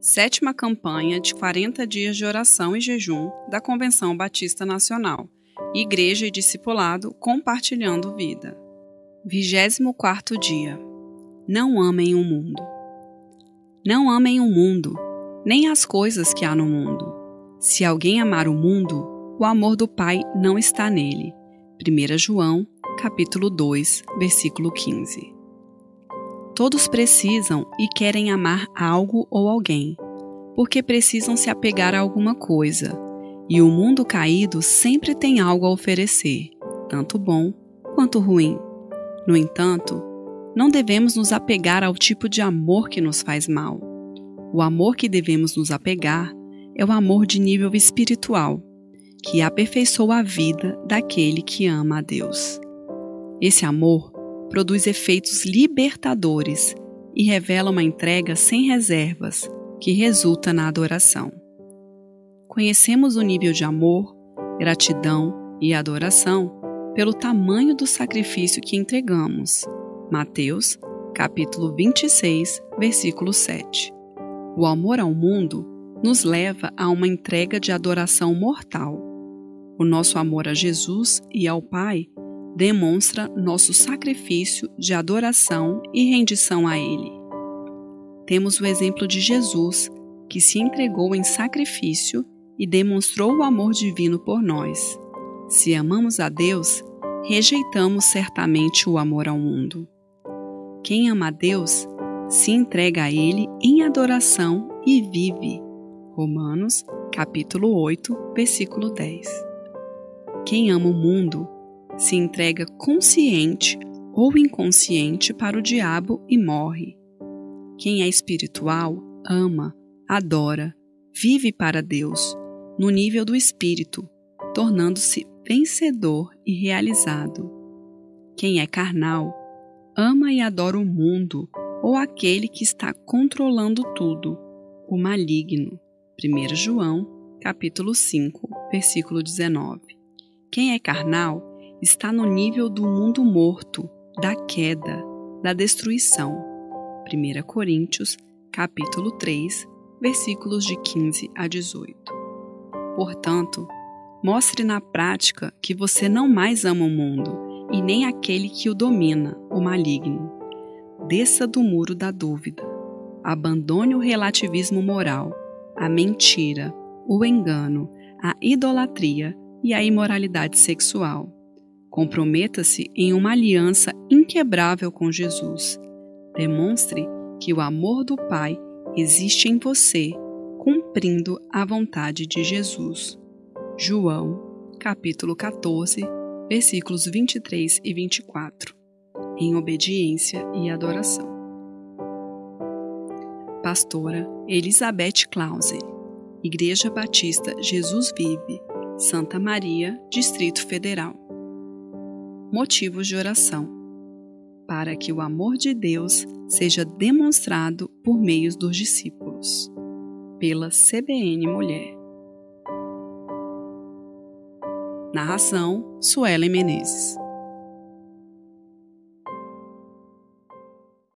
sétima campanha de 40 dias de oração e jejum da Convenção Batista Nacional, Igreja e Discipulado Compartilhando Vida. 24 dia. Não amem o mundo. Não amem o mundo, nem as coisas que há no mundo. Se alguém amar o mundo, o amor do Pai não está nele. 1 João, capítulo 2, versículo 15. Todos precisam e querem amar algo ou alguém, porque precisam se apegar a alguma coisa, e o mundo caído sempre tem algo a oferecer, tanto bom quanto ruim. No entanto, não devemos nos apegar ao tipo de amor que nos faz mal. O amor que devemos nos apegar é o amor de nível espiritual, que aperfeiçoa a vida daquele que ama a Deus. Esse amor produz efeitos libertadores e revela uma entrega sem reservas que resulta na adoração. Conhecemos o nível de amor, gratidão e adoração pelo tamanho do sacrifício que entregamos. Mateus, capítulo 26, versículo 7. O amor ao mundo nos leva a uma entrega de adoração mortal. O nosso amor a Jesus e ao Pai demonstra nosso sacrifício de adoração e rendição a Ele. Temos o exemplo de Jesus, que se entregou em sacrifício e demonstrou o amor divino por nós. Se amamos a Deus, rejeitamos certamente o amor ao mundo. Quem ama a Deus se entrega a Ele em adoração e vive. Romanos, capítulo 8, versículo 10. Quem ama o mundo se entrega consciente ou inconsciente para o diabo e morre. Quem é espiritual ama, adora, vive para Deus, no nível do espírito, tornando-se vencedor e realizado. Quem é carnal ama e adora o mundo ou aquele que está controlando tudo, o maligno. 1 João, capítulo 5, versículo 19. Quem é carnal está no nível do mundo morto, da queda, da destruição. 1 Coríntios, capítulo 3, versículos de 15 a 18. Portanto, mostre na prática que você não mais ama o mundo e nem aquele que o domina, o maligno. Desça do muro da dúvida. Abandone o relativismo moral, a mentira, o engano, a idolatria e a imoralidade sexual Comprometa-se em uma aliança inquebrável com Jesus. Demonstre que o amor do Pai existe em você, cumprindo a vontade de Jesus. João, capítulo 14, versículos 23 e 24. Em obediência e adoração. Pastora Elizabeth Clausen, Igreja Batista Jesus Vive, Santa Maria, Distrito Federal motivos de oração, para que o amor de Deus seja demonstrado por meio dos discípulos. Pela CBN Mulher. Narração: Suelen Menezes.